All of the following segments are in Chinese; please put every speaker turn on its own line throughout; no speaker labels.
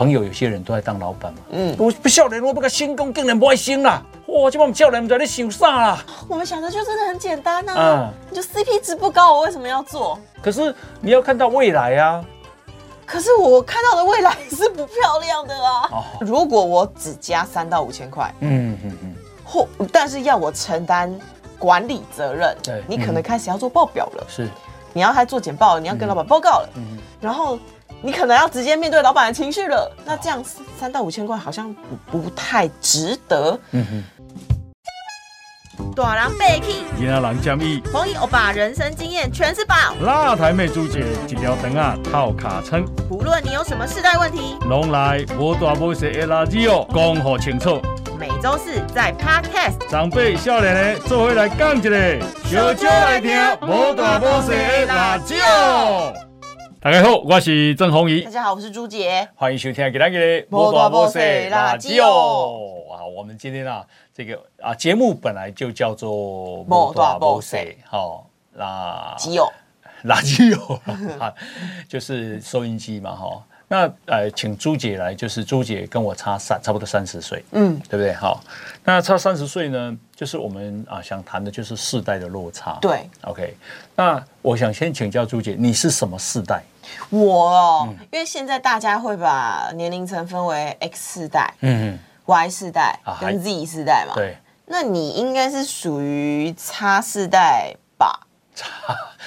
朋友有些人都在当老板嘛，嗯，我不少年我不个新工竟然不爱心啦，哇，这帮少年在你想啥啦？
我们想的就真的很简单啊，你就 CP 值不高，我为什么要做？
可是你要看到未来啊。
可是我看到的未来是不漂亮的啊！如果我只加三到五千块，嗯嗯嗯，或但是要我承担管理责任，对，你可能开始要做报表了，
是，
你要还做简报，你要跟老板报告了，嗯，然后你可能要直接面对老板的情绪了，那这样三到五千块好像不不太值得，嗯哼。大人背起，
囡仔人建议，
黄奕欧巴人生经验全是宝。
辣台妹主姐一条灯啊套卡称，
不论你有什么世代问题，
拢来无大无小的垃圾哦，讲好清楚。
每周四在 Podcast，
长辈少年的做回来讲一个，小少来听无大无小的垃圾哦。大家好，我是郑宏仪。
大家好，我是朱杰。
欢迎收听今天的无大无小垃圾哦。啊，我们今天啊。这个啊，节目本来就叫做
摩大摩
塞，好，
垃圾油，
垃圾哦啊，就是收音机嘛，哈。那呃，请朱姐来，就是朱姐跟我差三，差不多三十岁，嗯，对不对？好，那差三十岁呢，就是我们啊想谈的就是世代的落差，
对
，OK。那我想先请教朱姐，你是什么世代？
我哦，因为现在大家会把年龄层分为 X 世代，嗯。Y 世代跟 Z 世代嘛，
对，
那你应该是属于 X 世代吧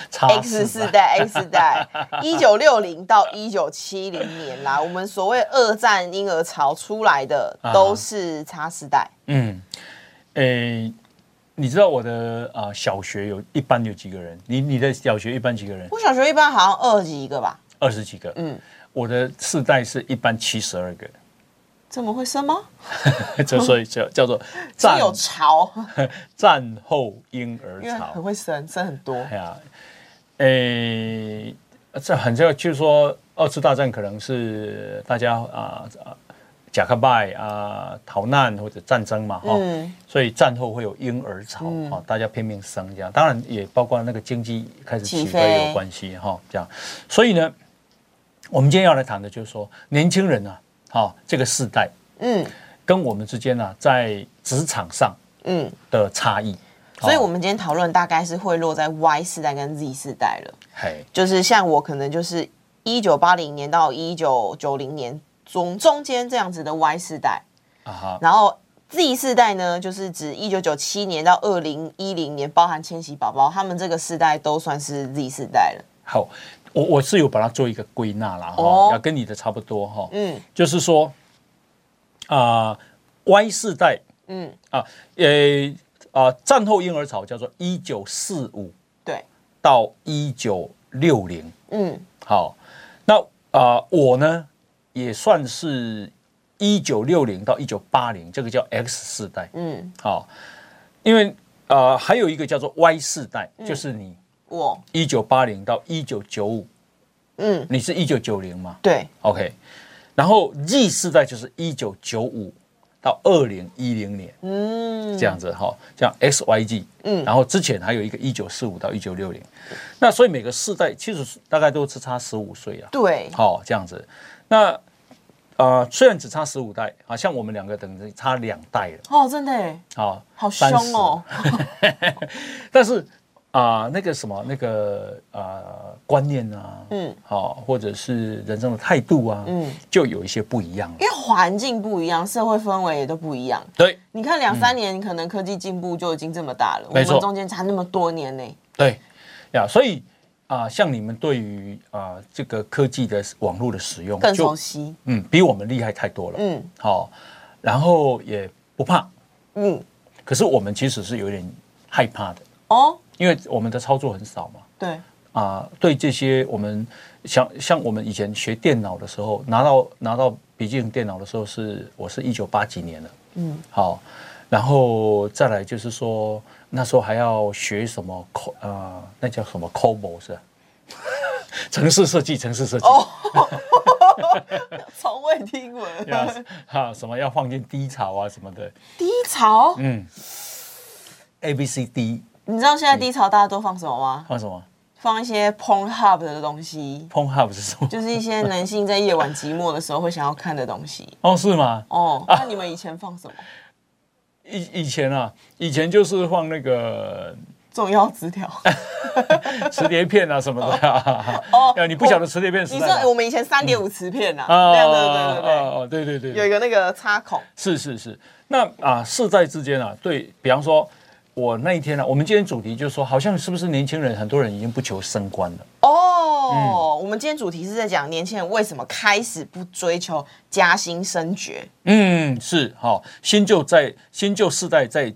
？X 世代，X 世代，一九六零到一九七零年啦，我们所谓二战婴儿潮出来的都是 X 世代。嗯，
诶，你知道我的啊小学有一班有几个人？你你的小学一班几个人？
我小学一班好像二十几个吧，
二十几个。嗯，我的世代是一班七十二个。
怎么会生吗？
这所以 叫叫做
战有潮，
战后婴儿潮，
很会生，生很多。哎呀，
诶，这很重要，就是说二次大战可能是大家啊啊，贾克拜啊逃难或者战争嘛哈，所以战后会有婴儿潮啊，大家拼命生这样，当然也包括那个经济开始起飞。有关系哈，这样，所以呢，我们今天要来谈的就是说年轻人啊。好，这个世代，嗯，跟我们之间呢，在职场上，嗯。的差异，
所以我们今天讨论大概是会落在 Y 世代跟 Z 世代了。嘿，就是像我可能就是一九八零年到一九九零年中中间这样子的 Y 世代，然后 Z 世代呢，就是指一九九七年到二零一零年，包含千禧宝宝，他们这个世代都算是 Z 世代了。
好。我我是有把它做一个归纳啦，哈，要跟你的差不多哈，嗯，就是说啊，Y 世代，嗯啊，呃啊，战后婴儿潮叫做一九四五
对
到一九六零，嗯，好，那啊我呢也算是一九六零到一九八零，这个叫 X 世代，嗯，好，因为啊还有一个叫做 Y 世代，就是你。我。一九八零到一九九五，嗯，你是一九九零吗？
对
，OK。然后 Z 世代就是一九九五到二零一零年，嗯，这样子哈，这样 XYG，嗯，然后之前还有一个一九四五到一九六零，那所以每个世代其实大概都是差十五岁啊，
对，
好这样子。那呃，虽然只差十五代，好像我们两个等于差两代了，
哦，真的，好，好凶哦，
但是。啊，那个什么，那个啊观念啊，嗯，好，或者是人生的态度啊，嗯，就有一些不一样。
因为环境不一样，社会氛围也都不一样。
对，
你看两三年，可能科技进步就已经这么大了，我们中间差那么多年呢。
对，呀，所以啊，像你们对于啊这个科技的网络的使用
更熟悉，
嗯，比我们厉害太多了，嗯，好，然后也不怕，嗯，可是我们其实是有点害怕的。哦。因为我们的操作很少嘛，
对。
啊，对这些我们像像我们以前学电脑的时候，拿到拿到笔记本电脑的时候是我是一九八几年的，嗯，好，然后再来就是说那时候还要学什么 co 啊，那叫什么 COBOL 是，城市设计，城市设计，
从未听闻，
哈，什么要放进低潮啊什么的，
低潮，嗯
，A B C D。
你知道现在低潮大家都放什么吗？
放什么？
放一些 Pornhub 的东西。
Pornhub 是什么？
就是一些男性在夜晚寂寞的时候会想要看的东西。
哦，是吗？
哦，那你们以前放什么？
以以前啊，以前就是放那个
重要纸条、
磁碟片啊什么的。哦，你不晓得磁碟片？
你知道我们以前三点五磁片啊？对对对对对，哦
对对对，
有一个那个插孔。
是是是，那啊世代之间啊，对比方说。我那一天呢，我们今天主题就是说，好像是不是年轻人很多人已经不求升官了？
哦，我们今天主题是在讲年轻人为什么开始不追求加薪升爵。
嗯，是好，新旧在新旧世代在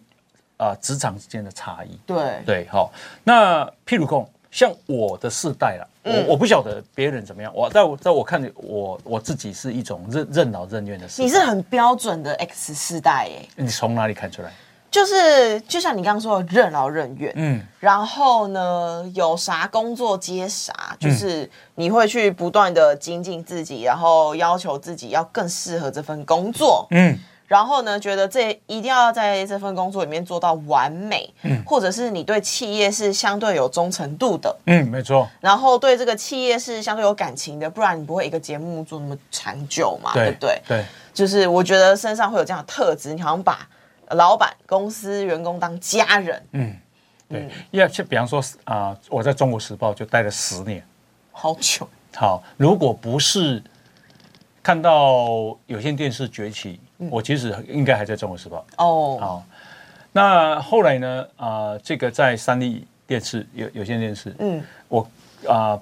啊职场之间的差异。
对
对，好，那譬如说像我的世代了，我我不晓得别人怎么样，我在我在我看我我自己是一种任任劳任怨的。
你是很标准的 X 世代耶？
你从哪里看出来？
就是就像你刚刚说的任劳任怨，嗯，然后呢，有啥工作接啥，就是你会去不断的精进自己，然后要求自己要更适合这份工作，嗯，然后呢，觉得这一定要在这份工作里面做到完美，嗯，或者是你对企业是相对有忠诚度的，
嗯，没错，
然后对这个企业是相对有感情的，不然你不会一个节目做那么长久嘛，对不对？
对，
就是我觉得身上会有这样的特质，你好像把。老板、公司、员工当家人，嗯，
对，要去比方说啊，我在中国时报就待了十年，
好久。
好，如果不是看到有线电视崛起，我其实应该还在中国时报。哦，好，那后来呢？啊，这个在三立电视有有线电视，嗯，我啊，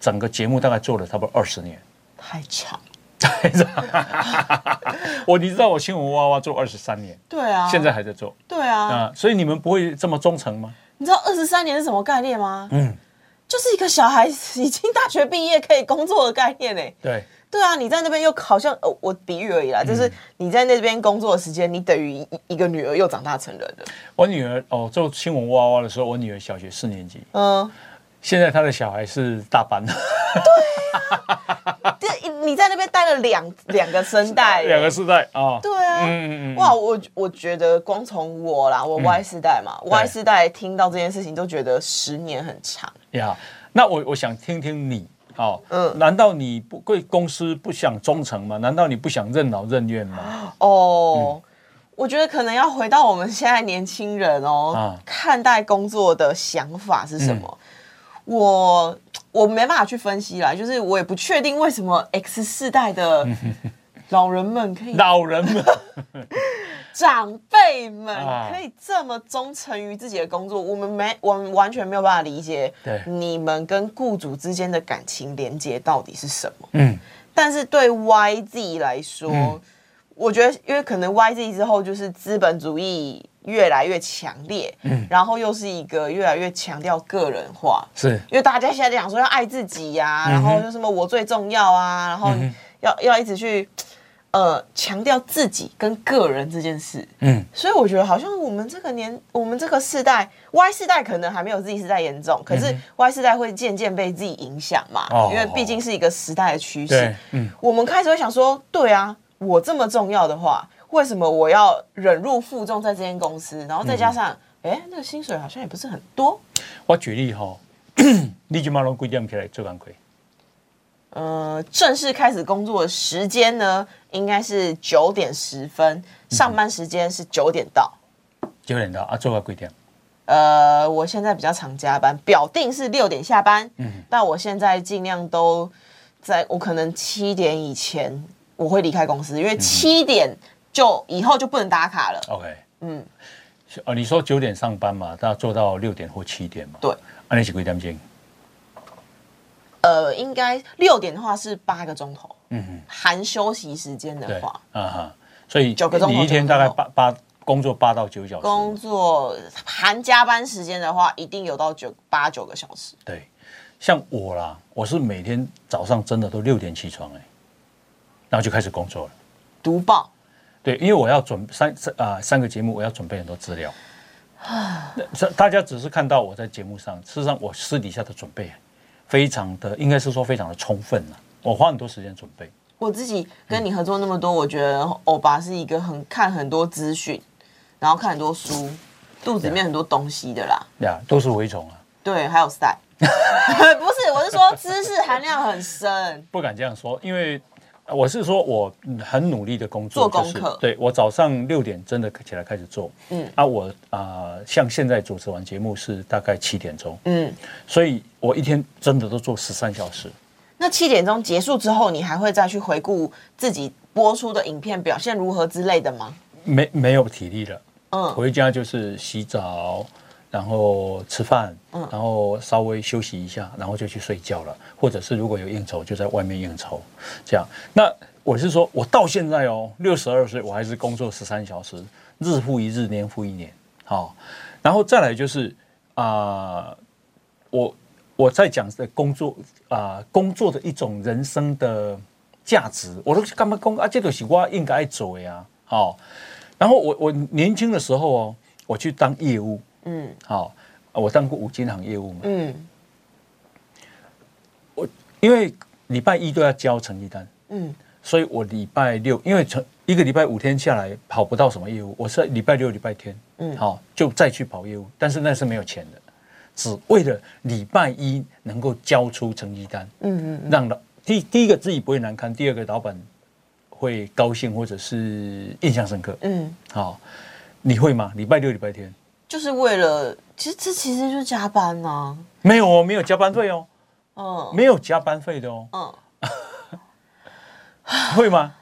整个节目大概做了差不多二十年，
太长。
我你知道我新闻娃娃做二十三年，
对啊，
现在还在做，
对啊，啊，
所以你们不会这么忠诚吗？
你知道二十三年是什么概念吗？嗯，就是一个小孩已经大学毕业可以工作的概念呢。
对，
对啊，你在那边又好像呃，我比喻而已啦，就是你在那边工作的时间，你等于一一个女儿又长大成人了。
我女儿哦，做新闻娃娃的时候，我女儿小学四年级，嗯，现在他的小孩是大班。对
啊，你在那边待了两两个声带，
两个世代啊，
对啊，嗯嗯哇，我我觉得光从我啦，我 Y 世代嘛，Y 世代听到这件事情都觉得十年很长
呀。那我我想听听你哦，嗯，难道你不对公司不想忠诚吗？难道你不想任劳任怨吗？
哦，我觉得可能要回到我们现在年轻人哦，看待工作的想法是什么？我我没办法去分析啦，就是我也不确定为什么 X 世代的 老人们可以，
老人们、
长辈们可以这么忠诚于自己的工作，我们没，我们完全没有办法理解，对你们跟雇主之间的感情连接到底是什么？嗯，但是对 YZ 来说，我觉得因为可能 YZ 之后就是资本主义。越来越强烈，嗯，然后又是一个越来越强调个人化，
是。
因为大家现在讲说要爱自己呀，然后就什么我最重要啊，然后要要一直去呃强调自己跟个人这件事，嗯，所以我觉得好像我们这个年，我们这个世代 Y 世代可能还没有 Z 世代严重，可是 Y 世代会渐渐被自己影响嘛，因为毕竟是一个时代的趋势，嗯，我们开始会想说，对啊，我这么重要的话。为什么我要忍辱负重在这间公司？然后再加上，哎，那个薪水好像也不是很多。
我举例哈，你今马龙几点起来做工课？
呃，正式开始工作的时间呢，应该是九点十分，上班时间是九点到。
九点到啊，做到几点？
呃，我现在比较常加班，表定是六点下班，嗯，但我现在尽量都在我可能七点以前我会离开公司，因为七点。就以后就不能打卡了。
OK，嗯，哦，你说九点上班嘛，要做到六点或七点嘛？
对，
那你几点钟？
呃，应该六点的话是八个钟头，嗯哼，含休息时间的话，啊哈，
所以九个钟头，你一天大概八八工作八到九小时，
工作含加班时间的话，一定有到九八九个小时。
对，像我啦，我是每天早上真的都六点起床哎，然后就开始工作了，
读报。
对，因为我要准三三啊三个节目，我要准备很多资料啊。这大家只是看到我在节目上，事实上我私底下的准备非常的，应该是说非常的充分了。我花很多时间准备。
我自己跟你合作那么多，我觉得欧巴是一个很看很多资讯，然后看很多书，肚子里面很多东西的啦。
呀，都是蛔虫啊。
对，还有 style。不是，我是说知识含量很深。
不敢这样说，因为我是说我很努力的工作，
做功课。
对我早上六点真的起来开始做，嗯啊，我啊像现在主持完节目是大概七点钟，嗯，所以我一天真的都做十三小时。
那七点钟结束之后，你还会再去回顾自己播出的影片表现如何之类的吗？
没没有体力了，嗯，回家就是洗澡。然后吃饭，然后稍微休息一下，然后就去睡觉了。或者是如果有应酬，就在外面应酬。这样，那我是说，我到现在哦，六十二岁，我还是工作十三小时，日复一日，年复一年。好，然后再来就是啊，我我在讲的工作啊，工作的一种人生的价值，我都干嘛工啊？这个是我应该做呀。好，然后我我年轻的时候哦，我去当业务。嗯，好，我当过五金行业务嘛。嗯，我因为礼拜一都要交成绩单，嗯，所以我礼拜六因为成一个礼拜五天下来跑不到什么业务，我是礼拜六、礼拜天，嗯，好就再去跑业务，但是那是没有钱的，只为了礼拜一能够交出成绩单，嗯嗯，让老第第一个自己不会难堪，第二个老板会高兴或者是印象深刻，嗯，好，你会吗？礼拜六、礼拜天。
就是为了，其实这其实就是加班呐。
没有哦，没有加班费哦。嗯，没有加班费的哦。嗯，会吗？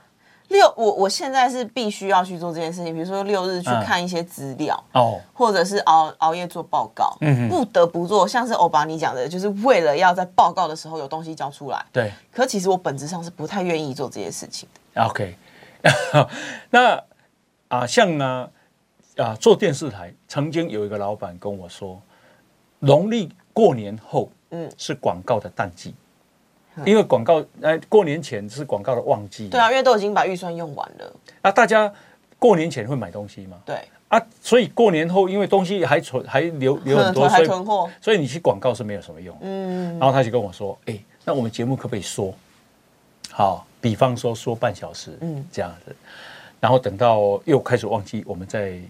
六，我我现在是必须要去做这件事情，比如说六日去看一些资料哦，或者是熬熬夜做报告，嗯，不得不做。像是欧巴你讲的，就是为了要在报告的时候有东西交出来。
对。
可其实我本质上是不太愿意做这些事情
的。OK，那啊，像呢？啊，做电视台曾经有一个老板跟我说，农历过年后，嗯，是广告的淡季，因为广告，呃，过年前是广告的旺季。
对啊，因为都已经把预算用完了。啊，
大家过年前会买东西吗？
对。
啊，所以过年后，因为东西还存，还留留很多，
所以囤货，
所以你去广告是没有什么用。嗯。然后他就跟我说，哎，那我们节目可不可以说？好，比方说说半小时，嗯，这样子，然后等到又开始旺季，我们再。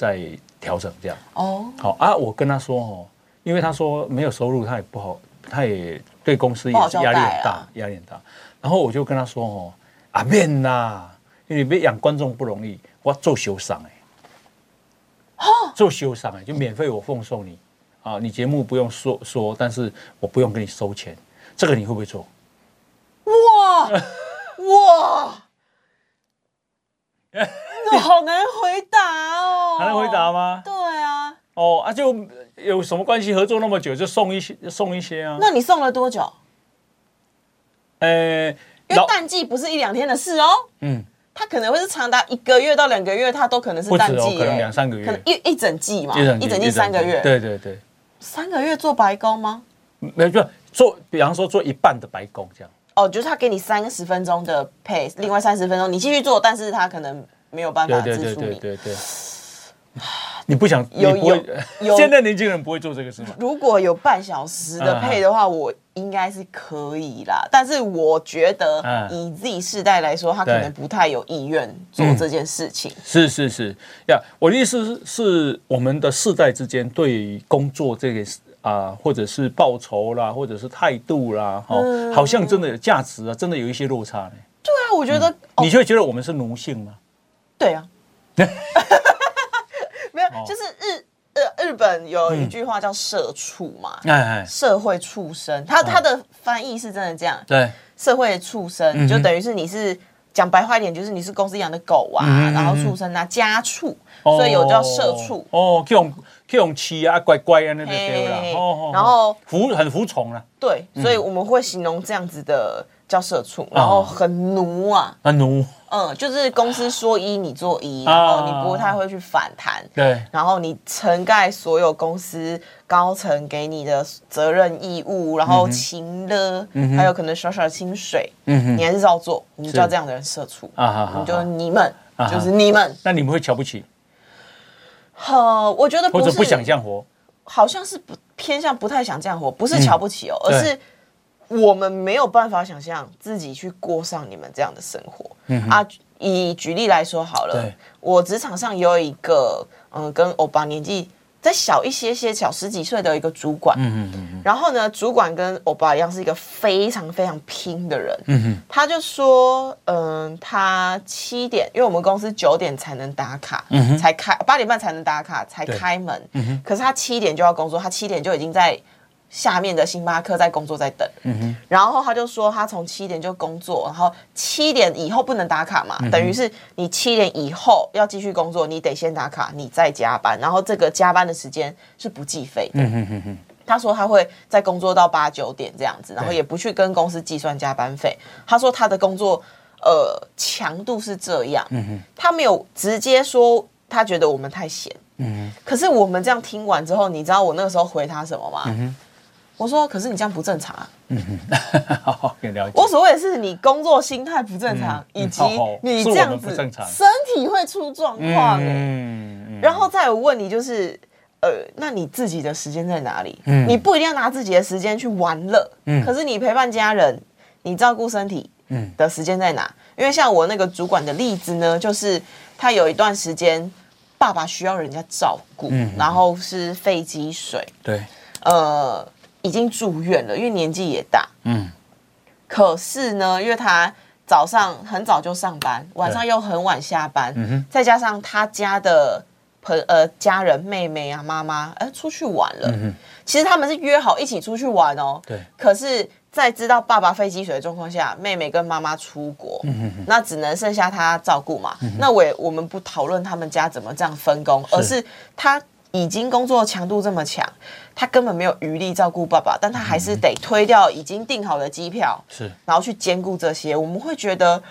在调整这样。哦，好啊，我跟他说哦，因为他说没有收入，他也不好，他也对公司也是压力很大，压力很大。然后我就跟他说哦，啊免啦，因为别养观众不容易，我做修赏哎，做修赏哎，就免费我奉送你。啊，你节目不用说说，但是我不用跟你收钱，这个你会不会做？哇哇！
好难回答哦，
难回答吗？
对啊，
哦啊，就有什么关系？合作那么久，就送一些，送一些啊。
那你送了多久？呃，因为淡季不是一两天的事哦。嗯，它可能会是长达一个月到两个月，它都可能是淡季，
可能两三个月，
可能一一整季嘛，一整季三个月。
对对对，
三个月做白工吗？
没就，做，比方说做一半的白工这样。
哦，就是他给你三十分钟的配，另外三十分钟你继续做，但是他可能。没有办法支付你。对对对，
你不想有有有，现在年轻人不会做这个事吗？
如果有半小时的配的话，我应该是可以啦。但是我觉得以 Z 世代来说，他可能不太有意愿做这件事情。
是是是呀，我的意思是，是我们的世代之间对于工作这个啊，或者是报酬啦，或者是态度啦，哈，好像真的有价值啊，真的有一些落差呢。
对啊，我觉得
你就会觉得我们是奴性吗？
对啊，没有，就是日呃日本有一句话叫“社畜”嘛，哎，社会畜生，他他的翻译是真的这样，
对，
社会畜生就等于是你是讲白话一点，就是你是公司养的狗啊，然后畜生啊，家畜，所以有叫社畜。
哦，这种这种气啊，乖乖啊那边
了，然后
服很服从啊，
对，所以我们会形容这样子的。叫社畜，然后很奴啊，
很奴，
嗯，就是公司说一你做一，然后你不太会去反弹，
对，
然后你承盖所有公司高层给你的责任义务，然后勤了，还有可能小小的薪水，嗯你还是照做，你就叫这样的人社畜啊，你就你们，就是你们，
那你们会瞧不起？
呵，我觉得
或者不想这样活，
好像是不偏向不太想这样活，不是瞧不起哦，而是。我们没有办法想象自己去过上你们这样的生活啊！以举例来说好了，我职场上有一个嗯，跟欧巴年纪再小一些些，小十几岁的一个主管。嗯嗯嗯。然后呢，主管跟欧巴一样，是一个非常非常拼的人。嗯哼。他就说，嗯，他七点，因为我们公司九点才能打卡，才开八点半才能打卡，才开门。嗯哼。可是他七点就要工作，他七点就已经在。下面的星巴克在工作，在等。嗯哼。然后他就说，他从七点就工作，然后七点以后不能打卡嘛，等于是你七点以后要继续工作，你得先打卡，你再加班，然后这个加班的时间是不计费的。嗯哼哼哼。他说他会在工作到八九点这样子，然后也不去跟公司计算加班费。他说他的工作呃强度是这样。他没有直接说他觉得我们太闲。可是我们这样听完之后，你知道我那个时候回他什么吗？我说，可是你这样不正常。嗯哼，了解。我所谓的是你工作心态不正常，以及你这样子身体会出状况。嗯然后再问你，就是呃，那你自己的时间在哪里？嗯，你不一定要拿自己的时间去玩乐。嗯，可是你陪伴家人，你照顾身体，嗯，的时间在哪？因为像我那个主管的例子呢，就是他有一段时间爸爸需要人家照顾，嗯，然后是肺积水，
对，
呃。已经住院了，因为年纪也大。嗯，可是呢，因为他早上很早就上班，晚上又很晚下班，再加上他家的朋呃家人妹妹啊妈妈哎出去玩了。嗯其实他们是约好一起出去玩哦。
对。
可是，在知道爸爸肺积水的状况下，妹妹跟妈妈出国，那只能剩下他照顾嘛。那我也我们不讨论他们家怎么这样分工，而是他。已经工作强度这么强，他根本没有余力照顾爸爸，但他还是得推掉已经订好的机票，
是，
然后去兼顾这些。我们会觉得，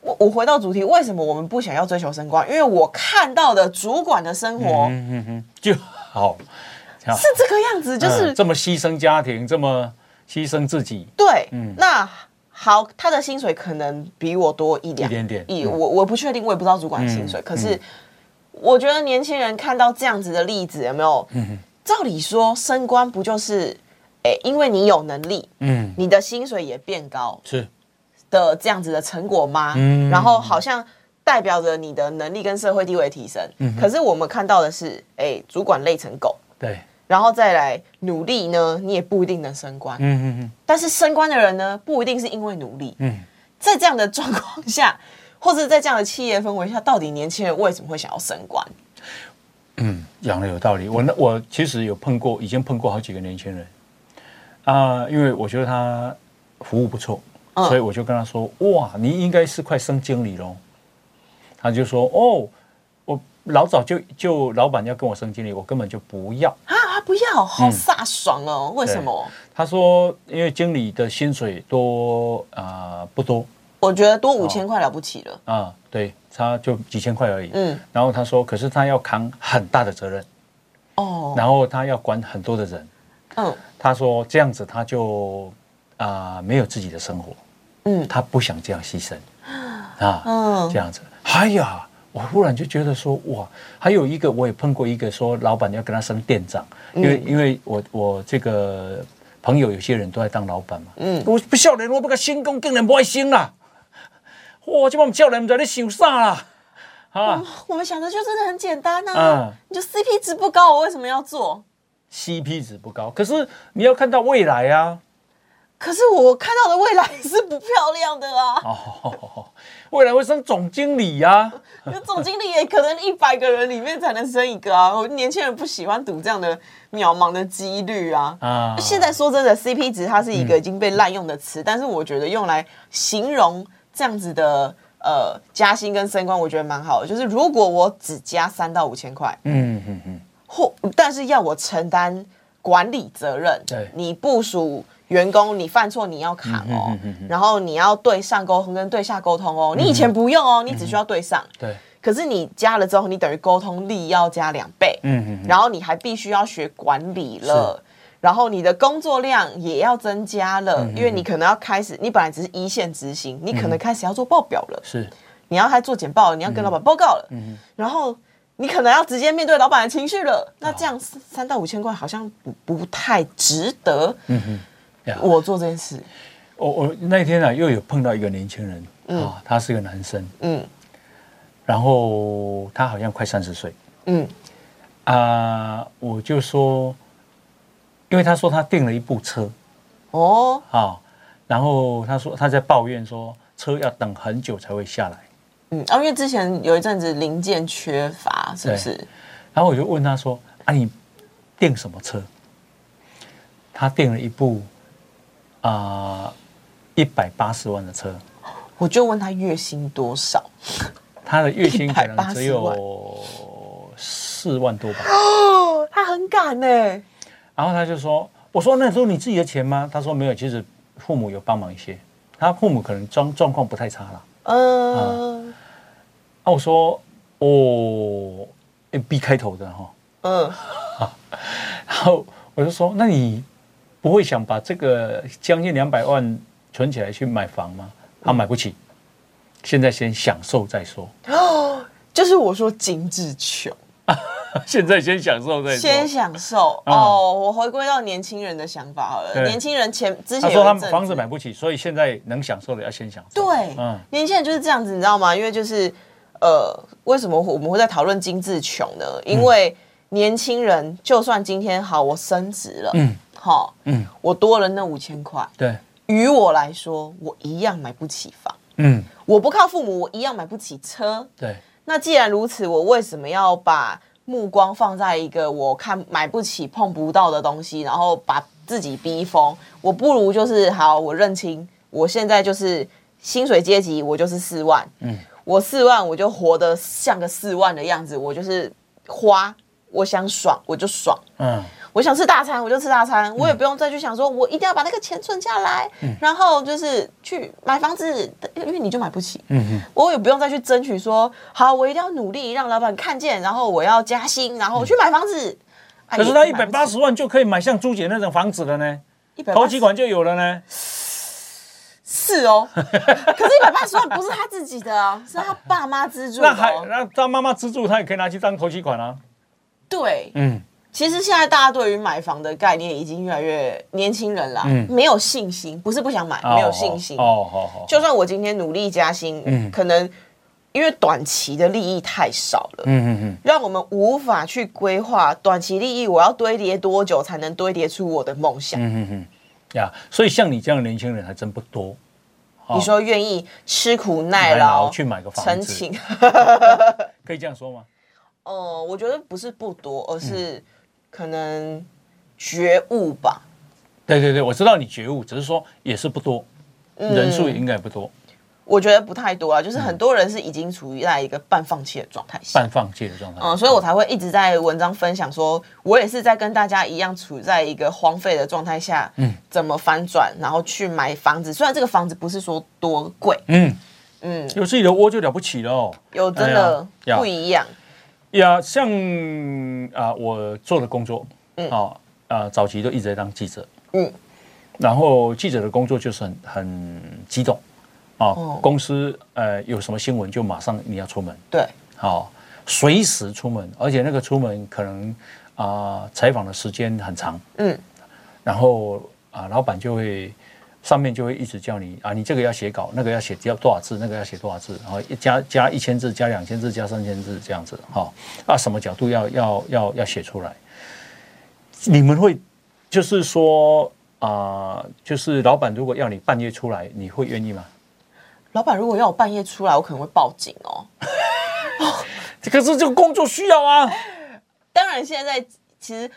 我我回到主题，为什么我们不想要追求升官？因为我看到的主管的生活，嗯嗯嗯，
就好，
是这个样子，就是
这么牺牲家庭，这么牺牲自己。
对，嗯，那好，他的薪水可能比我多一点
点，
一我我不确定，我也不知道主管的薪水，可是。我觉得年轻人看到这样子的例子，有没有？照理说升官不就是，哎，因为你有能力，嗯，你的薪水也变高，
是
的这样子的成果吗？嗯，然后好像代表着你的能力跟社会地位提升。嗯，可是我们看到的是，哎，主管累成狗，
对，
然后再来努力呢，你也不一定能升官。嗯嗯嗯。但是升官的人呢，不一定是因为努力。嗯，在这样的状况下。或者在这样的企业氛围下，到底年轻人为什么会想要升官？
嗯，讲的有道理。我那我其实有碰过，已经碰过好几个年轻人啊，因为我觉得他服务不错，所以我就跟他说：“哇，你应该是快升经理喽。”他就说：“哦，我老早就就老板要跟我升经理，我根本就不要
啊，不要，好飒爽哦！为什么？”
他说：“因为经理的薪水多啊，不多。”
我觉得多五千块了不起了啊！
对，他就几千块而已。嗯，然后他说，可是他要扛很大的责任哦，然后他要管很多的人。嗯，他说这样子他就啊没有自己的生活。嗯，他不想这样牺牲啊。嗯，这样子。哎呀，我忽然就觉得说哇，还有一个我也碰过一个说老板要跟他升店长，因为因为我我这个朋友有些人都在当老板嘛。嗯，我不笑人，我不个新工竟然不爱升啦。哇！这把我们叫来，我们在那想啥啦？
啊，我们想的就真的很简单呐。你就 CP 值不高，我为什么要做
？CP 值不高，可是你要看到未来啊。
可是我看到的未来是不漂亮的啊。哦，
未来会升总经理呀。
那总经理也可能一百个人里面才能升一个啊。我年轻人不喜欢赌这样的渺茫的几率啊。啊。现在说真的，CP 值它是一个已经被滥用的词，但是我觉得用来形容。这样子的呃加薪跟升官，我觉得蛮好的。就是如果我只加三到五千块，嗯嗯嗯，或但是要我承担管理责任，
对，
你部署员工，你犯错你要扛哦，然后你要对上沟通跟对下沟通哦。你以前不用哦，你只需要对上，
对。
可是你加了之后，你等于沟通力要加两倍，嗯嗯，然后你还必须要学管理了。然后你的工作量也要增加了，因为你可能要开始，你本来只是一线执行，你可能开始要做报表了，
是，
你要还做简报，你要跟老板报告了，嗯然后你可能要直接面对老板的情绪了，那这样三到五千块好像不不太值得，嗯哼，我做这件事，
我我那天啊又有碰到一个年轻人，啊，他是个男生，嗯，然后他好像快三十岁，嗯。啊，我就说，因为他说他订了一部车，哦，好，然后他说他在抱怨说车要等很久才会下来，
嗯，啊，因为之前有一阵子零件缺乏，是不是？
然后我就问他说，啊，你订什么车？他订了一部啊一百八十万的车，
我就问他月薪多少，
他的月薪可能只有四万多吧。哦，
他很敢呢。
然后他就说：“我说那时候你自己的钱吗？”他说：“没有，其实父母有帮忙一些。他父母可能状状况不太差了。”嗯。啊，我说：“哦，B 开头的哈。”嗯。然后我就说：“那你？”不会想把这个将近两百万存起来去买房吗？他买不起，现在先享受再说。哦，
就是我说精致穷，
现在先享受再。
先享受哦，我回归到年轻人的想法好了。年轻人前之前
说他们房子买不起，所以现在能享受的要先享受。
对，嗯，年轻人就是这样子，你知道吗？因为就是呃，为什么我们会在讨论精致穷呢？因为年轻人就算今天好，我升职了，嗯。好，嗯，我多了那五千块，
对，
于我来说，我一样买不起房，嗯，我不靠父母，我一样买不起车，
对。
那既然如此，我为什么要把目光放在一个我看买不起、碰不到的东西，然后把自己逼疯？我不如就是好，我认清，我现在就是薪水阶级，我就是四万，嗯，我四万，我就活得像个四万的样子，我就是花，我想爽我就爽，嗯。我想吃大餐，我就吃大餐，我也不用再去想说，我一定要把那个钱存下来，然后就是去买房子，因为你就买不起。嗯嗯，我也不用再去争取说，好，我一定要努力让老板看见，然后我要加薪，然后去买房子。
可是他一百八十万就可以买像朱姐那种房子了呢，投几款就有了呢。
是哦，可是一百八十万不是他自己的啊，是他爸妈资助。
那还那他妈妈资助，他也可以拿去当投期款啊。
对，嗯。其实现在大家对于买房的概念已经越来越年轻人了，没有信心，不是不想买，没有信心。哦，好好。就算我今天努力加薪，嗯，可能因为短期的利益太少了，嗯嗯嗯，让我们无法去规划短期利益，我要堆叠多久才能堆叠出我的梦想？嗯嗯嗯，
呀，所以像你这样的年轻人还真不多。
你说愿意吃苦耐劳
去买个房
子，情，
可以这样说吗？
哦，我觉得不是不多，而是。可能觉悟吧，
对对对，我知道你觉悟，只是说也是不多，人数应该不多。
我觉得不太多啊，就是很多人是已经处于在一个半放弃的状态
下，半放弃的状态。嗯，
所以我才会一直在文章分享，说我也是在跟大家一样处在一个荒废的状态下，嗯，怎么翻转，然后去买房子。虽然这个房子不是说多贵，嗯。
嗯，有自己的窝就了不起了，
有真的不一样。
呀，像啊，我做的工作，嗯，啊啊，早期都一直在当记者，嗯，然后记者的工作就是很很激动，啊，公司呃有什么新闻就马上你要出门，
对，
好，随时出门，而且那个出门可能啊采访的时间很长，嗯，然后啊老板就会。上面就会一直叫你啊，你这个要写稿，那个要写要多少字，那个要写多少字，然后加加一千字，加两千字，加三千字这样子哈。啊，什么角度要要要要写出来？你们会就是说啊，就是老板如果要你半夜出来，你会愿意吗？
老板如果要我半夜出来，我可能会报警哦。
可是这个工作需要啊。
当然，现在其实。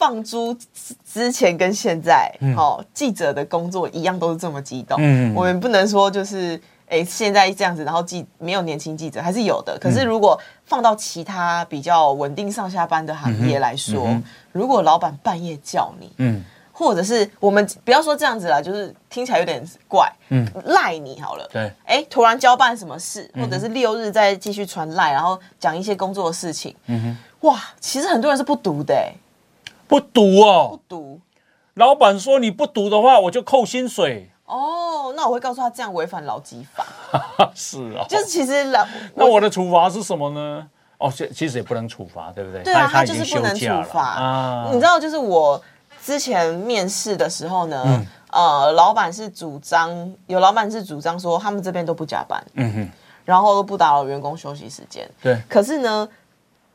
放猪之前跟现在，好记者的工作一样都是这么激动。嗯，我们不能说就是，哎，现在这样子，然后记没有年轻记者还是有的。可是如果放到其他比较稳定上下班的行业来说，如果老板半夜叫你，嗯，或者是我们不要说这样子啦，就是听起来有点怪，嗯，赖你好了，
对，
哎，突然交办什么事，或者是六日再继续传赖，然后讲一些工作的事情，嗯哼，哇，其实很多人是不读的。
不读哦，
不读。
老板说你不读的话，我就扣薪水。
哦，那我会告诉他这样违反劳基法。
是啊，
就是其实老
那我的处罚是什么呢？哦，其其实也不能处罚，对不对？
对啊，他就是不能处罚啊。你知道，就是我之前面试的时候呢，呃，老板是主张有老板是主张说他们这边都不加班，嗯哼，然后都不打扰员工休息时间。
对，
可是呢。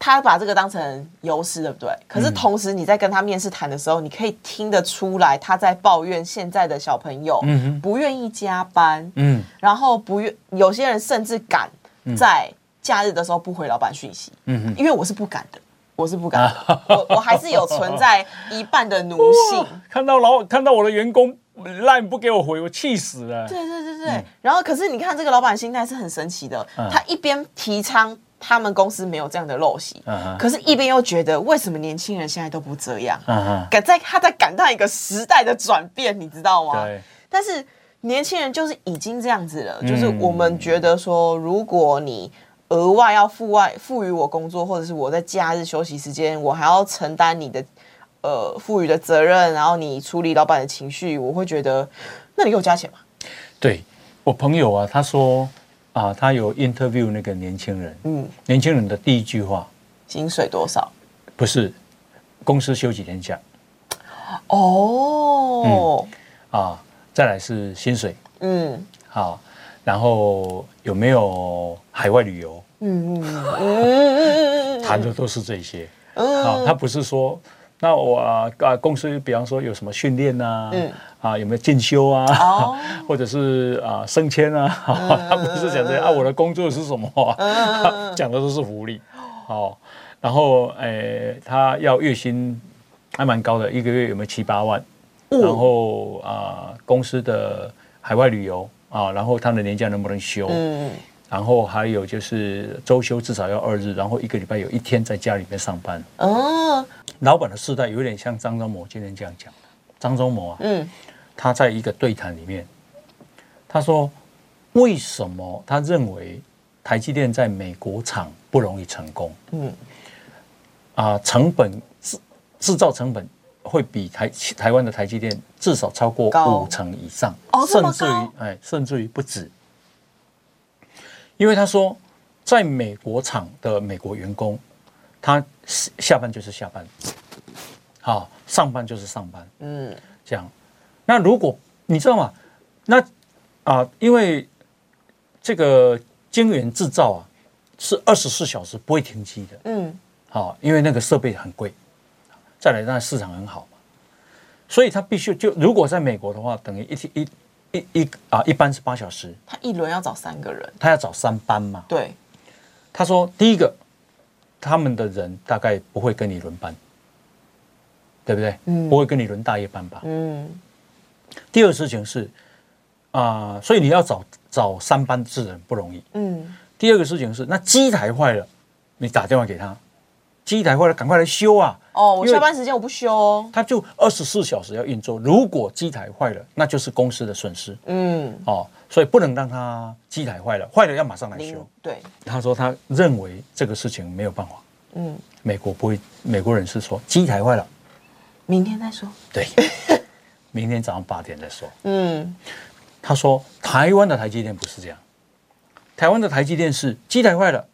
他把这个当成优势，对不对？可是同时你在跟他面试谈的时候，你可以听得出来他在抱怨现在的小朋友不愿意加班，嗯，然后不愿有些人甚至敢在假日的时候不回老板讯息，嗯因为我是不敢的，我是不敢，我我还是有存在一半的奴性。
看到老看到我的员工 line 不给我回，我气死了。
对对对对，然后可是你看这个老板心态是很神奇的，他一边提倡。他们公司没有这样的陋习，可是，一边又觉得为什么年轻人现在都不这样？感在他在感叹一个时代的转变，你知道吗？对。但是年轻人就是已经这样子了，就是我们觉得说，如果你额外要付外赋予我工作，或者是我在假日休息时间，我还要承担你的呃赋予的责任，然后你处理老板的情绪，我会觉得，那你给我加钱嘛？
对我朋友啊，他说。啊，他有 interview 那个年轻人，嗯，年轻人的第一句话，
薪水多少？
不是，公司休几天假？哦，啊，再来是薪水，嗯，好，然后有没有海外旅游？嗯嗯嗯，谈的都是这些，好，他不是说。那我啊，公司比方说有什么训练呐？嗯，啊，有没有进修啊？哦，或者是啊升迁啊？他 不是讲这啊，我的工作是什么？讲的都是福利。好，然后诶，他要月薪还蛮高的，一个月有没有七八万？然后啊，公司的海外旅游啊，然后他的年假能不能休？嗯，然后还有就是周休至少要二日，然后一个礼拜有一天在家里面上班。哦。老板的世代有点像张忠谋今天这样讲张忠谋啊，嗯，他在一个对谈里面，他说为什么他认为台积电在美国厂不容易成功？嗯，啊，成本制制造成本会比台台湾的台积电至少超过五成以上，甚至于哎，甚至于不止，因为他说在美国厂的美国员工。他下班就是下班，好，上班就是上班，嗯，这样。那如果你知道吗？那啊，因为这个晶圆制造啊，是二十四小时不会停机的，嗯，好，因为那个设备很贵，再来那市场很好嘛，所以他必须就如果在美国的话，等于一天一一一啊，一般是八小时，
他一轮要找三个人，
他要找三班嘛，
对。
他说第一个。他们的人大概不会跟你轮班，对不对？嗯，不会跟你轮大夜班吧？嗯。第二事情是啊，所以你要找找三班制人不容易。嗯。第二个事情是，那机台坏了，你打电话给他，机台坏了，赶快来修啊！
哦，我下班时间我不修哦。
他就二十四小时要运作，如果机台坏了，那就是公司的损失。嗯。哦。所以不能让他机台坏了，坏了要马上来修。
对，
他说他认为这个事情没有办法。嗯，美国不会，美国人是说机台坏了，
明天再说。
对，明天早上八点再说。嗯，他说台湾的台积电不是这样，台湾的台积电是机台坏了，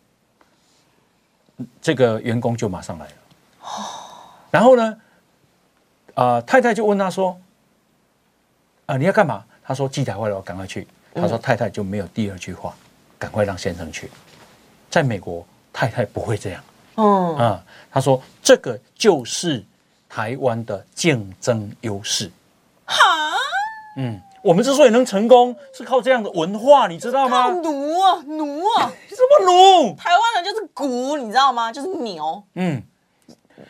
这个员工就马上来了。哦，然后呢，啊，太太就问他说，啊，你要干嘛？他说机台坏了，我赶快去。他说：“太太就没有第二句话，赶快让先生去。在美国，太太不会这样。嗯啊，他说这个就是台湾的竞争优势。哈，嗯，我们之所以能成功，是靠这样的文化，你知道吗？
奴啊，奴啊，
什么奴？
台湾人就是骨，你知道吗？就是牛。嗯，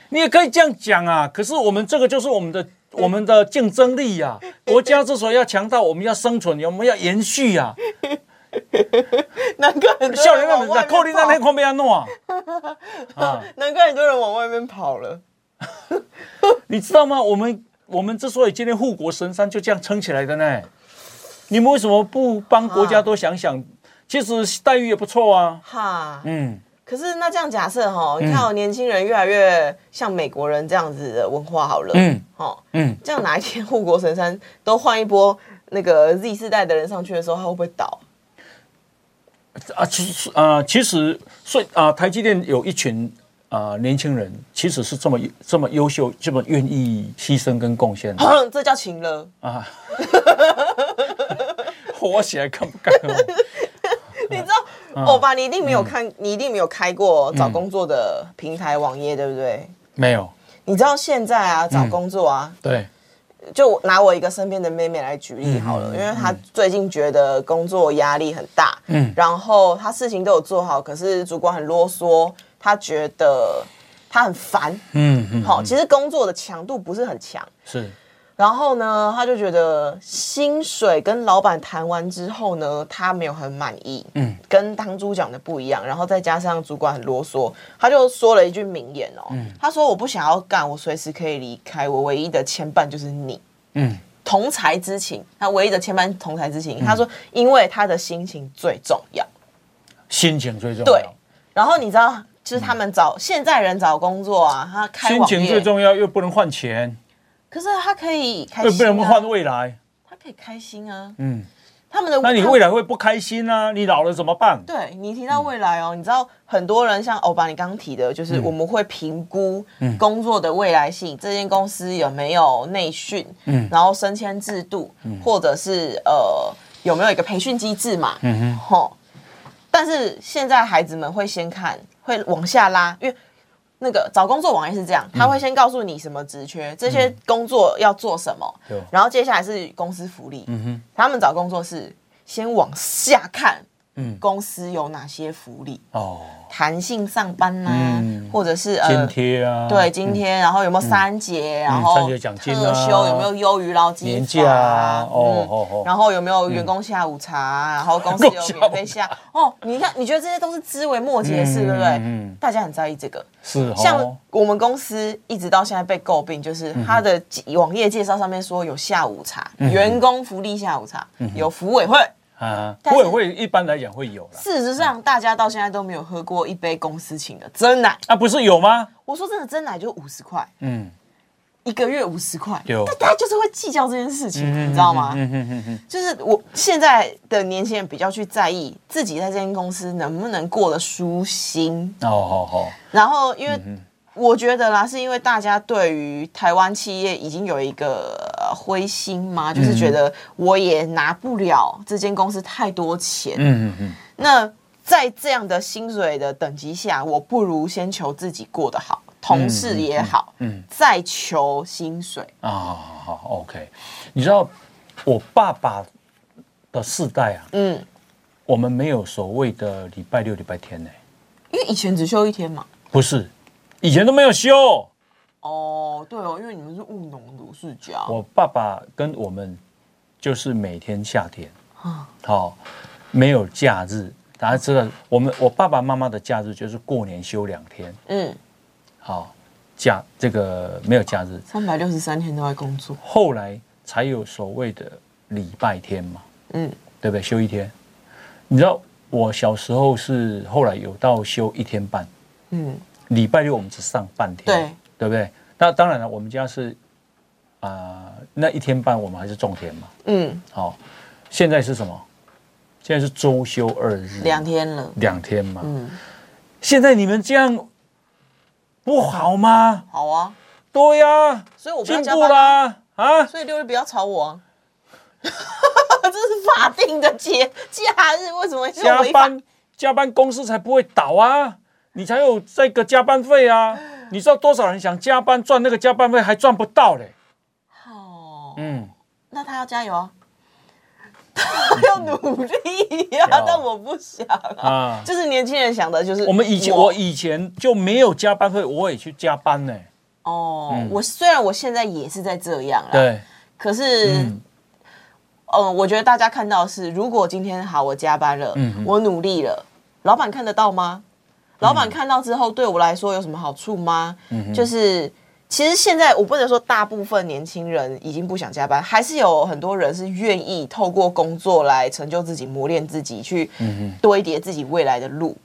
你也可以这样讲啊。可是我们这个就是我们的。”我们的竞争力呀，国家之所以要强大，我们要生存，我们要延续呀。
难怪很多人往外面
那边边弄 啊。
难怪很多人往外面跑了。
你知道吗？我们我们之所以今天护国神山就这样撑起来的呢，你们为什么不帮国家多想想？其实待遇也不错啊。哈，
嗯。可是那这样假设哈，你看哦年轻人越来越像美国人这样子的文化好了，嗯，哦，嗯，这样哪一天护国神山都换一波那个 Z 世代的人上去的时候，他会不会倒？
啊，其实啊，其实所以啊，台积电有一群啊年轻人，其实是这么这么优秀，这么愿意牺牲跟贡献，
这叫情了啊！
活起来干不干？
你知道？欧巴，你一定没有看，你一定没有开过找工作的平台网页，对不对？
没有。
你知道现在啊，找工作啊，
对，
就拿我一个身边的妹妹来举例好了，因为她最近觉得工作压力很大，嗯，然后她事情都有做好，可是主管很啰嗦，她觉得他很烦，嗯嗯，好，其实工作的强度不是很强，
是。
然后呢，他就觉得薪水跟老板谈完之后呢，他没有很满意，嗯，跟当初讲的不一样。然后再加上主管很啰嗦，他就说了一句名言哦，他说：“我不想要干，我随时可以离开，我唯一的牵绊就是你，嗯，同才之情，他唯一的牵绊同才之情。”他说：“因为他的心情最重要，
心情最重要。”
对。然后你知道，就是他们找现在人找工作啊，他开
心情最重要，又不能换钱。
可是他可以开心，
不能换未来。
他可以开心啊，嗯，他们的
那你未来会不开心啊？你老了怎么办？
对你提到未来哦，你知道很多人像欧巴，你刚刚提的，就是我们会评估工作的未来性，这间公司有没有内训，嗯，然后升迁制度，或者是呃有没有一个培训机制嘛，嗯哼，吼。但是现在孩子们会先看，会往下拉，因为。那个找工作网页是这样，他会先告诉你什么职缺，这些工作要做什么，然后接下来是公司福利。嗯哼，他们找工作是先往下看。嗯，公司有哪些福利？哦，弹性上班呐，或者是
津贴啊，
对，津贴，然后有没有三节，然后特休有没有优于劳基
年假啊？哦
哦哦，然后有没有员工下午茶？然后公司有免费下哦？你看，你觉得这些都是枝微末节的事，对不对？嗯，大家很在意这个。
是，
像我们公司一直到现在被诟病，就是他的网页介绍上面说有下午茶，员工福利下午茶，有服委会。
啊，会会一般来讲会有
事实上，大家到现在都没有喝过一杯公司请的真奶
啊，不是有吗？
我说真的，真奶就五十块，嗯，一个月五十块，有，大家就是会计较这件事情，你知道吗？嗯嗯嗯就是我现在的年轻人比较去在意自己在这间公司能不能过得舒心哦，好好。然后因为。我觉得啦，是因为大家对于台湾企业已经有一个灰心嘛，就是觉得我也拿不了这间公司太多钱。嗯嗯嗯。那在这样的薪水的等级下，我不如先求自己过得好，同事也好，嗯，再求薪水
啊。好，OK。你知道我爸爸的世代啊，嗯，我们没有所谓的礼拜六、礼拜天呢，
因为以前只休一天嘛。
不是。以前都没有休
哦，对哦，因为你们是务农如是家。
我爸爸跟我们就是每天夏天，好没有假日，大家知道我们我爸爸妈妈的假日就是过年休两天，嗯，好假这个没有假日，
三百六十三天都在工作，
后来才有所谓的礼拜天嘛，嗯，对不对？休一天，你知道我小时候是后来有到休一天半，嗯。礼拜六我们只上半天，
对
对不对？那当然了，我们家是啊，那一天半我们还是种田嘛。嗯，好，现在是什么？现在是周休二日，
两天了，
两天嘛。嗯，现在你们这样不好吗？
好啊，
对呀，
所以我进步啦
啊！
所以六日不要吵我，啊 这是法定的节假日，为什么
加班？加班公司才不会倒啊！你才有这个加班费啊！你知道多少人想加班赚那个加班费还赚不到嘞？
好，嗯，那他要加油啊，他要努力呀！但我不想啊，就是年轻人想的，就是
我们以前我以前就没有加班费，我也去加班呢。
哦，我虽然我现在也是在这样啦，
对，
可是，嗯，我觉得大家看到是，如果今天好，我加班了，嗯，我努力了，老板看得到吗？老板看到之后，对我来说有什么好处吗？就是，其实现在我不能说大部分年轻人已经不想加班，还是有很多人是愿意透过工作来成就自己、磨练自己，去堆叠自己未来的路。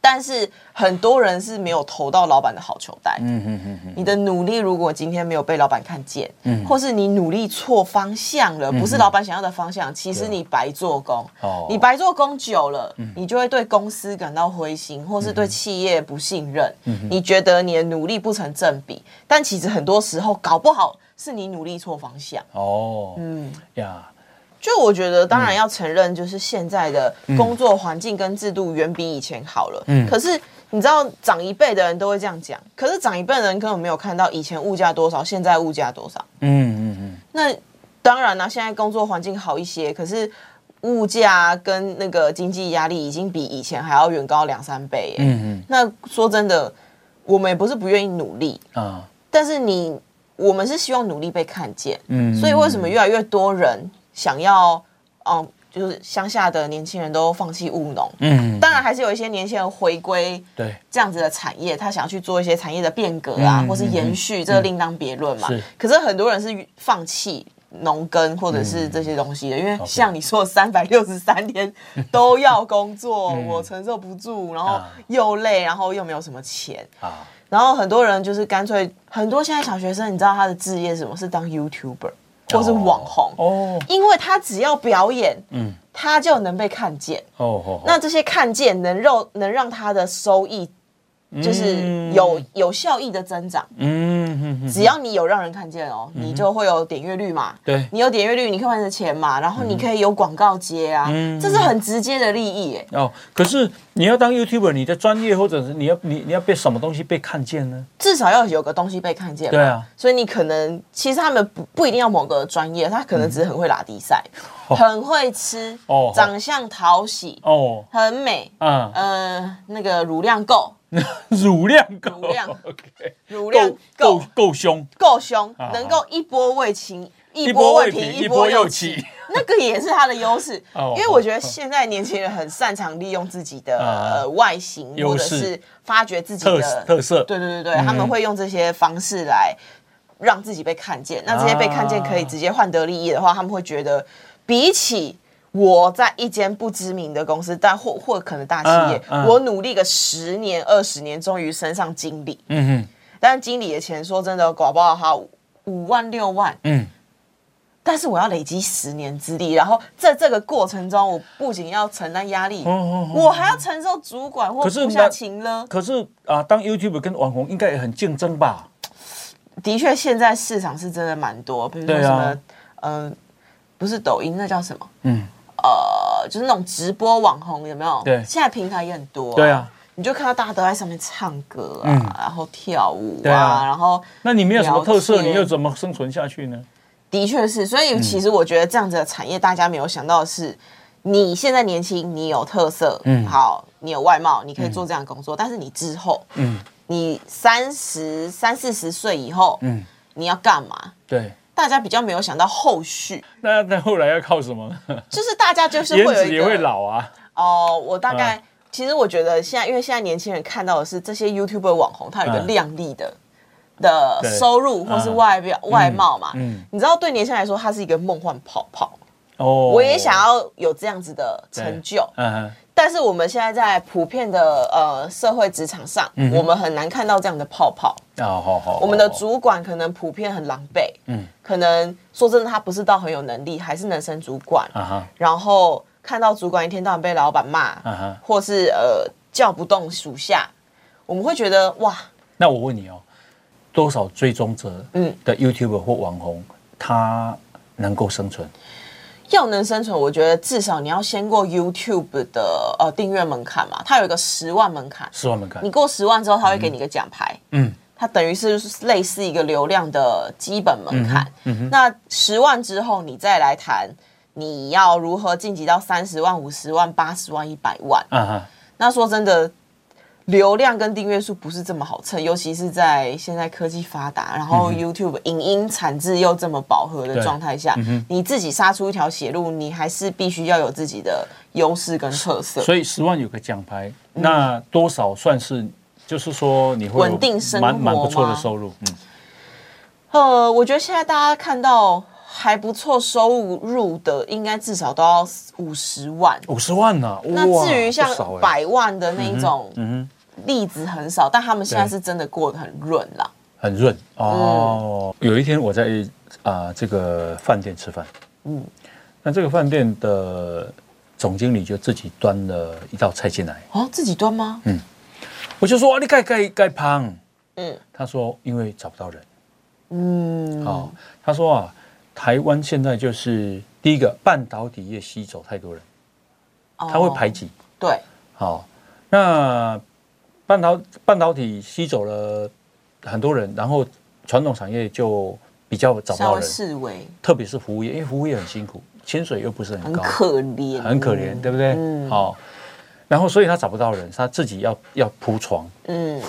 但是很多人是没有投到老板的好球袋。嗯嗯嗯嗯。你的努力如果今天没有被老板看见，嗯，或是你努力错方向了，不是老板想要的方向，其实你白做工。哦。你白做工久了，你就会对公司感到灰心，或是对企业不信任。嗯。你觉得你的努力不成正比，但其实很多时候搞不好是你努力错方向。哦。
嗯呀，
就我觉得，当然要承认，就是现在的工作环境跟制度远比以前好了。嗯，可是你知道，长一辈的人都会这样讲，可是长一辈的人根本没有看到以前物价多少，现在物价多少。嗯嗯嗯。那当然啦，现在工作环境好一些，可是物价跟那个经济压力已经比以前还要远高两三倍。嗯嗯。那说真的，我们也不是不愿意努力啊，但是你我们是希望努力被看见。嗯。所以为什么越来越多人？想要，嗯，就是乡下的年轻人都放弃务农，嗯，当然还是有一些年轻人回归，
对
这样子的产业，他想要去做一些产业的变革啊，或是延续，这个另当别论嘛。可是很多人是放弃农耕或者是这些东西的，因为像你说三百六十三天 都要工作，我承受不住，然后又累，然后又没有什么钱啊。然后很多人就是干脆，很多现在小学生，你知道他的职业是什么？是当 YouTuber。或是网红哦，因为他只要表演，嗯，他就能被看见哦。那这些看见能肉能让他的收益。就是有有效益的增长，嗯，只要你有让人看见哦，你就会有点阅率嘛，
对，
你有点阅率，你可以换成钱嘛，然后你可以有广告接啊，这是很直接的利益哎。哦，
可是你要当 YouTuber，你的专业或者是你要你你要被什么东西被看见呢？
至少要有个东西被看见，
对啊，
所以你可能其实他们不不一定要某个专业，他可能只是很会拉低赛，很会吃，哦，长相讨喜，哦，很美，嗯。呃，那个乳量够。
乳量够，
乳量，OK，乳量
够够。凶，
够凶，能够一波未平，一波未平，一波又起，那个也是他的优势。因为我觉得现在年轻人很擅长利用自己的呃外形，或者是发掘自己的
特色。
对对对对，他们会用这些方式来让自己被看见。那这些被看见可以直接换得利益的话，他们会觉得比起。我在一间不知名的公司，但或或可能大企业，我努力个十年二十年，终于升上经理。嗯哼，但经理的钱说真的，搞不好他五万六万。嗯，但是我要累积十年资历，然后在这个过程中，我不仅要承担压力，我还要承受主管或部下情呢。
可是啊，当 YouTube 跟网红应该也很竞争吧？
的确，现在市场是真的蛮多，比如说什么，嗯，不是抖音，那叫什么？嗯。呃，就是那种直播网红有没有？
对，
现在平台也很多。
对啊，
你就看到大家都在上面唱歌啊，然后跳舞啊，然后
那你没有什么特色，你又怎么生存下去呢？
的确是，所以其实我觉得这样子的产业，大家没有想到的是，你现在年轻，你有特色，嗯，好，你有外貌，你可以做这样的工作，但是你之后，嗯，你三十三四十岁以后，嗯，你要干嘛？
对。
大家比较没有想到后续，
那那后来要靠什么？
就是大家就是会有
也会老啊。
哦，我大概其实我觉得现在，因为现在年轻人看到的是这些 YouTube 网红，他有一个亮丽的的收入或是外表外貌嘛。嗯，你知道对年轻人来说，它是一个梦幻泡泡。哦，我也想要有这样子的成就。嗯。但是我们现在在普遍的呃社会职场上，我们很难看到这样的泡泡。哦，好好。我们的主管可能普遍很狼狈，嗯，可能说真的，他不是到很有能力，还是能升主管。啊哈。然后看到主管一天到晚被老板骂，或是呃叫不动属下，我们会觉得哇。
那我问你哦，多少追踪者嗯的 YouTube 或网红，他能够生存？
要能生存，我觉得至少你要先过 YouTube 的呃订阅门槛嘛，它有一个十万门槛。
十万门槛，
你过十万之后，他会给你一个奖牌。嗯，它等于是类似一个流量的基本门槛。嗯那十万之后，你再来谈你要如何晋级到三十万、五十万、八十万、一百万。嗯哼，那说真的。流量跟订阅数不是这么好蹭，尤其是在现在科技发达，然后 YouTube 影音产制又这么饱和的状态下，你自己杀出一条血路，你还是必须要有自己的优势跟特色。
所以十万有个奖牌，那多少算是就是说你会
稳定生活蛮
蛮不错的收入。
嗯，呃，我觉得现在大家看到还不错收入的，应该至少都要五十万。
五十万呢？
那至于像百万的那一种，嗯。例子很少，但他们现在是真的过得很润啦，
很润哦。有一天我在啊这个饭店吃饭，嗯，那这个饭店的总经理就自己端了一道菜进来，
哦，自己端吗？嗯，
我就说啊你盖盖盖胖，嗯，他说因为找不到人，嗯，好，他说啊，台湾现在就是第一个半导体业吸走太多人，它会排挤。
对，
好，那半导半导体吸走了很多人，然后传统产业就比较找不到人，
视为
特别是服务业，因为服务业很辛苦，薪水又不是很高，
很可怜，
很可怜，对不对？嗯，好，然后所以他找不到人，他自己要要铺床，嗯，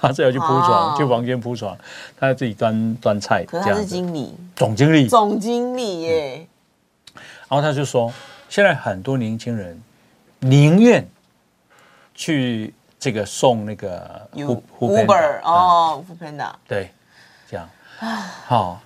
他自己要去铺床，去房间铺床，他要自己端端菜，
可是他是经理，
总经理，
总经理耶。
然后他就说，现在很多年轻人宁愿去这个送那个
Uber 哦，Uber
对，这样。好。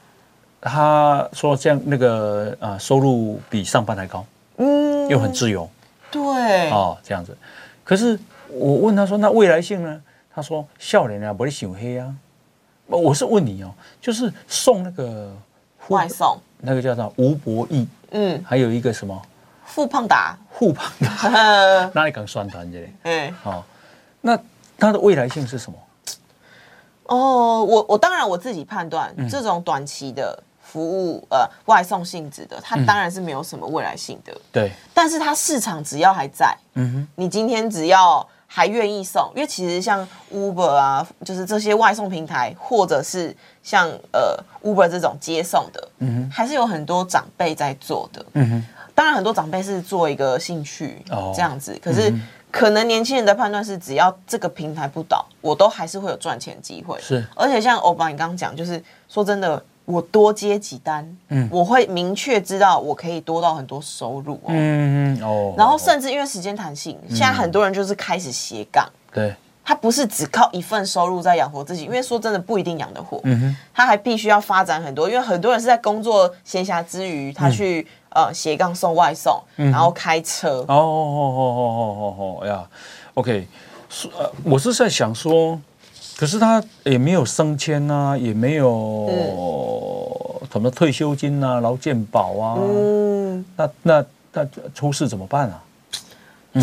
他说这样那个啊，收入比上班还高，嗯，又很自由，
对，
哦，这样子。可是我问他说，那未来性呢？他说，笑脸啊，不会想黑啊。我是问你哦，就是送那个
外送，
那个叫做吴博义。嗯，还有一个什么？
富胖达，
富胖达，哪里敢宣传这里？嗯，好，那它的未来性是什么？
哦，我我当然我自己判断，这种短期的服务，呃，外送性质的，它当然是没有什么未来性的。
对，
但是它市场只要还在，嗯哼，你今天只要还愿意送，因为其实像 Uber 啊，就是这些外送平台，或者是像呃。Uber 这种接送的，嗯哼，还是有很多长辈在做的，嗯哼。当然，很多长辈是做一个兴趣这样子，可是可能年轻人的判断是，只要这个平台不倒，我都还是会有赚钱机会。
是，
而且像欧巴你刚刚讲，就是说真的，我多接几单，嗯，我会明确知道我可以多到很多收入哦，嗯嗯哦。然后甚至因为时间弹性，现在很多人就是开始斜杠，
对。
他不是只靠一份收入在养活自己，因为说真的不一定养得活。嗯哼，他还必须要发展很多，因为很多人是在工作闲暇之余，他去呃斜杠送外送，然后开车。哦哦哦哦
哦哦哦呀，OK，是呃，我是在想说，可是他也没有升迁啊，也没有什么退休金啊、劳健保啊。嗯，那那那出事怎么办啊？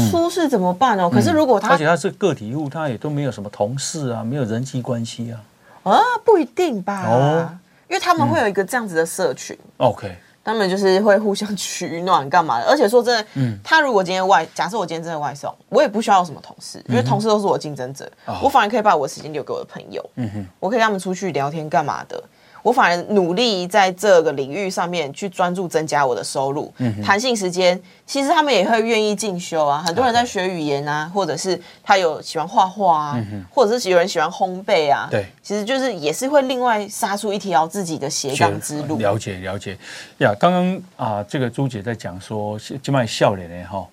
出事怎么办哦？可是如果他
而且他是个体户，他也都没有什么同事啊，没有人际关系啊。
啊，不一定吧？哦，因为他们会有一个这样子的社群。
OK，
他们就是会互相取暖干嘛的。而且说真的，嗯，他如果今天外，假设我今天真的外送，我也不需要有什么同事，因为同事都是我竞争者，我反而可以把我的时间留给我的朋友。嗯哼，我可以跟他们出去聊天干嘛的。我反而努力在这个领域上面去专注增加我的收入，弹性时间，其实他们也会愿意进修啊。很多人在学语言啊，或者是他有喜欢画画啊，或者是有人喜欢烘焙啊。
对，
其实就是也是会另外杀出一条自己的斜杠之路。
了解了解呀，刚刚啊，这个朱姐在讲说，就卖笑脸的哈，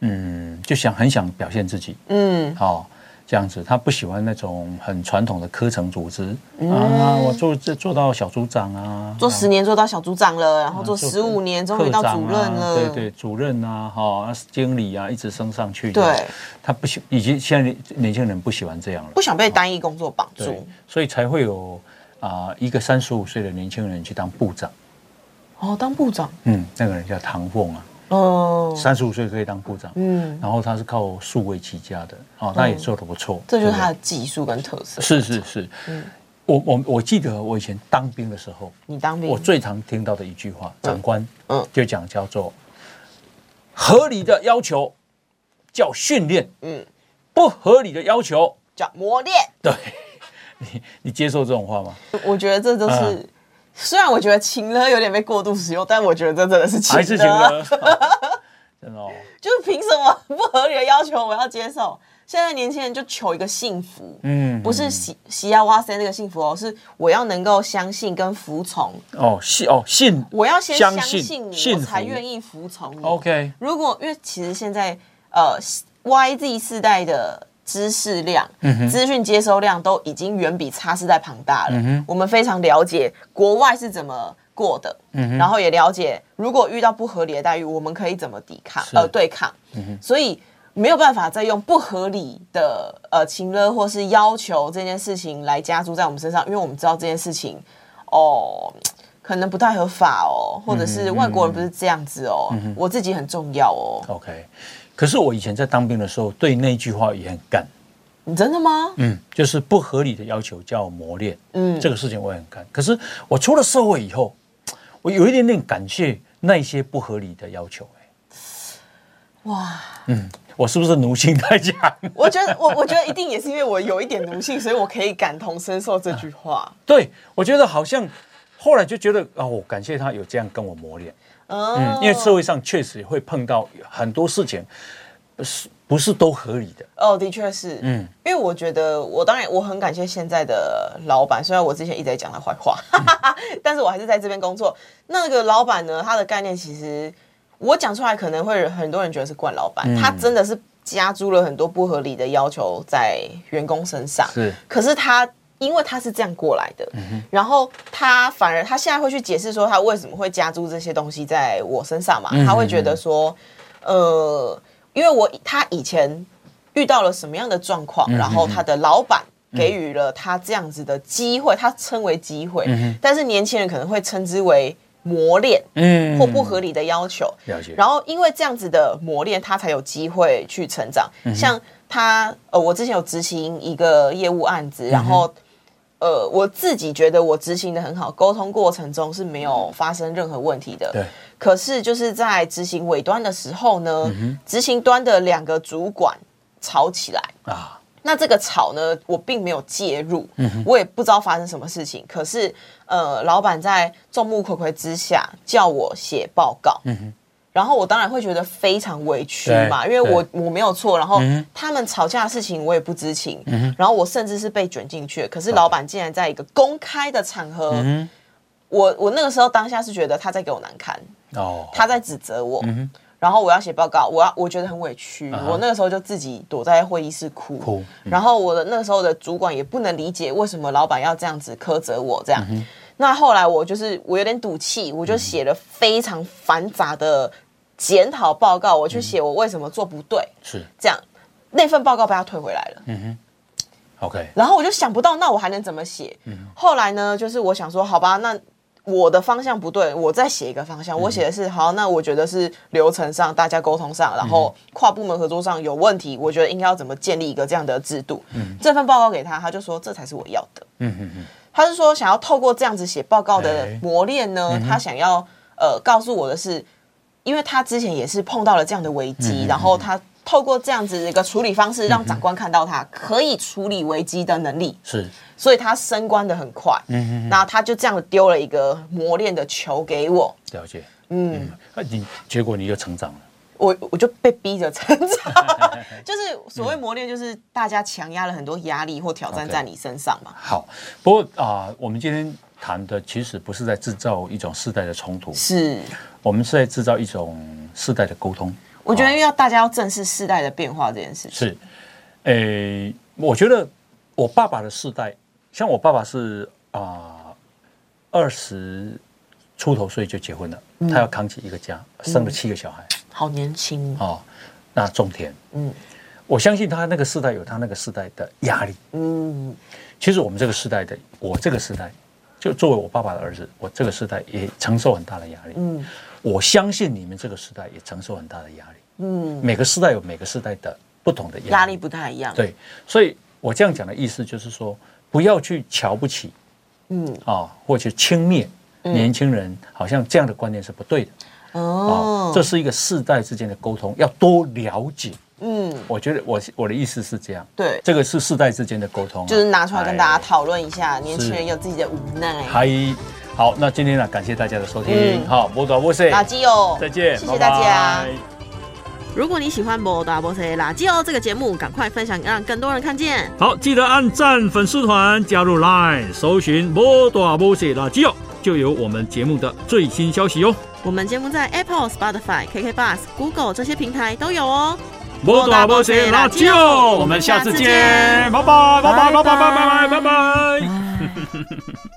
嗯，就想很想表现自己，嗯，好。这样子，他不喜欢那种很传统的科层组织啊。我做这做到小组长啊，
做十年做到小组长了，然后做十五年终于到主任了。
对对，主任啊，哈，经理啊，一直升上去。
对，
他不喜，以及现在年轻人不喜欢这样了，
不想被单一工作绑住，
所以才会有啊一个三十五岁的年轻人去当部长。
哦，当部长。
嗯，那个人叫唐凤啊。哦，三十五岁可以当部长，嗯，然后他是靠数位起家的，哦，他也做的不错，
这就是他的技术跟特色。
是是是，嗯，我我我记得我以前当兵的时候，
你当兵，
我最常听到的一句话，长官，嗯，就讲叫做合理的要求叫训练，嗯，不合理的要求
叫磨练。
对，你你接受这种话吗？
我觉得这都是。虽然我觉得情勒有点被过度使用，但我觉得这真的是情勒，
还是情勒，真的哦。
就是凭什么不合理的要求我要接受？现在年轻人就求一个幸福，嗯，不是喜喜呀哇塞那个幸福哦，是我要能够相信跟服从
哦，信哦信，
我要先相信你，我才愿意服从你。
OK，
如果因为其实现在呃 YZ 世代的。知识量、资讯接收量都已经远比差世代庞大了。我们非常了解国外是怎么过的，然后也了解如果遇到不合理的待遇，我们可以怎么抵抗呃对抗。所以没有办法再用不合理的呃情勒或是要求这件事情来加注在我们身上，因为我们知道这件事情哦可能不太合法哦，或者是外国人不是这样子哦，我自己很重要哦。
OK。可是我以前在当兵的时候，对那句话也很干。
你真的吗？
嗯，就是不合理的要求叫磨练。嗯，这个事情我也很干。可是我出了社会以后，我有一点点感谢那些不合理的要求。哎，哇，嗯，我是不是奴性太强？
我觉得，我我觉得一定也是因为我有一点奴性，所以我可以感同身受这句话。
对，我觉得好像后来就觉得哦，感谢他有这样跟我磨练。嗯，因为社会上确实会碰到很多事情，不是不是都合理的？
哦，的确是。嗯，因为我觉得，我当然我很感谢现在的老板，虽然我之前一直在讲他坏话，但是我还是在这边工作。那个老板呢，他的概念其实我讲出来可能会很多人觉得是惯老板，他真的是加诸了很多不合理的要求在员工身上。
是，
可是他。因为他是这样过来的，然后他反而他现在会去解释说他为什么会加注这些东西在我身上嘛？他会觉得说，呃，因为我他以前遇到了什么样的状况，然后他的老板给予了他这样子的机会，他称为机会，但是年轻人可能会称之为磨练，嗯，或不合理的要求。然后因为这样子的磨练，他才有机会去成长。像他，呃，我之前有执行一个业务案子，然后。呃，我自己觉得我执行的很好，沟通过程中是没有发生任何问题的。
对。
可是就是在执行尾端的时候呢，执行端的两个主管吵起来啊。那这个吵呢，我并没有介入，我也不知道发生什么事情。可是呃，老板在众目睽睽之下叫我写报告。然后我当然会觉得非常委屈嘛，因为我我没有错，然后他们吵架的事情我也不知情，然后我甚至是被卷进去，可是老板竟然在一个公开的场合，我我那个时候当下是觉得他在给我难堪，哦，他在指责我，然后我要写报告，我要我觉得很委屈，我那个时候就自己躲在会议室哭，然后我的那个时候的主管也不能理解为什么老板要这样子苛责我这样。那后来我就是我有点赌气，我就写了非常繁杂的检讨报告，我去写我为什么做不对，
是
这样，那份报告被他退回来了。嗯
哼，OK。
然后我就想不到，那我还能怎么写？嗯。后来呢，就是我想说，好吧，那我的方向不对，我再写一个方向。我写的是好，那我觉得是流程上大家沟通上，然后跨部门合作上有问题，我觉得应该要怎么建立一个这样的制度。嗯。这份报告给他，他就说这才是我要的。嗯哼哼。他是说想要透过这样子写报告的磨练呢，他想要呃告诉我的是，因为他之前也是碰到了这样的危机，然后他透过这样子一个处理方式，让长官看到他可以处理危机的能力，
是，
所以他升官的很快，嗯那他就这样丢了一个磨练的球给我，
了解，嗯，那你结果你就成长了。
我我就被逼着成长，就是所谓磨练，就是大家强压了很多压力或挑战在你身上嘛。
好，不过啊，我们今天谈的其实不是在制造一种世代的冲突，
是
我们是在制造一种世代的沟通。
我觉得要大家要正视世代的变化这件事
情。是，诶，我觉得我爸爸的世代，像我爸爸是啊二十出头岁就结婚了，他要扛起一个家，生了七个小孩。
好年轻。哦，
那种田，嗯，我相信他那个时代有他那个时代的压力，嗯，其实我们这个时代的，我这个时代，就作为我爸爸的儿子，我这个时代也承受很大的压力，嗯，我相信你们这个时代也承受很大的压力，嗯，每个时代有每个时代的不同的
压力。不太一样，
对，所以我这样讲的意思就是说，不要去瞧不起，嗯。啊，或者轻蔑年轻人，好像这样的观念是不对的。哦，这是一个世代之间的沟通，要多了解。嗯，我觉得我我的意思是这样。
对，
这个是世代之间的沟通，
就是拿出来跟大家讨论一下，年轻人有自己的无奈。
嗨，好，那今天呢，感谢大家的收听。好，摩多波塞
垃圾哦，
再见，
谢谢大家。如果你喜欢摩多波塞垃圾哦这个节目，赶快分享，让更多人看见。
好，记得按赞粉丝团，加入 Line，搜寻摩多波塞垃圾哦，就有我们节目的最新消息哟。
我们节目在 Apple、Spotify、KK Bus、Google 这些平台都有哦。
摩大摩西辣椒，我们下次见，拜拜拜拜拜拜拜拜拜拜。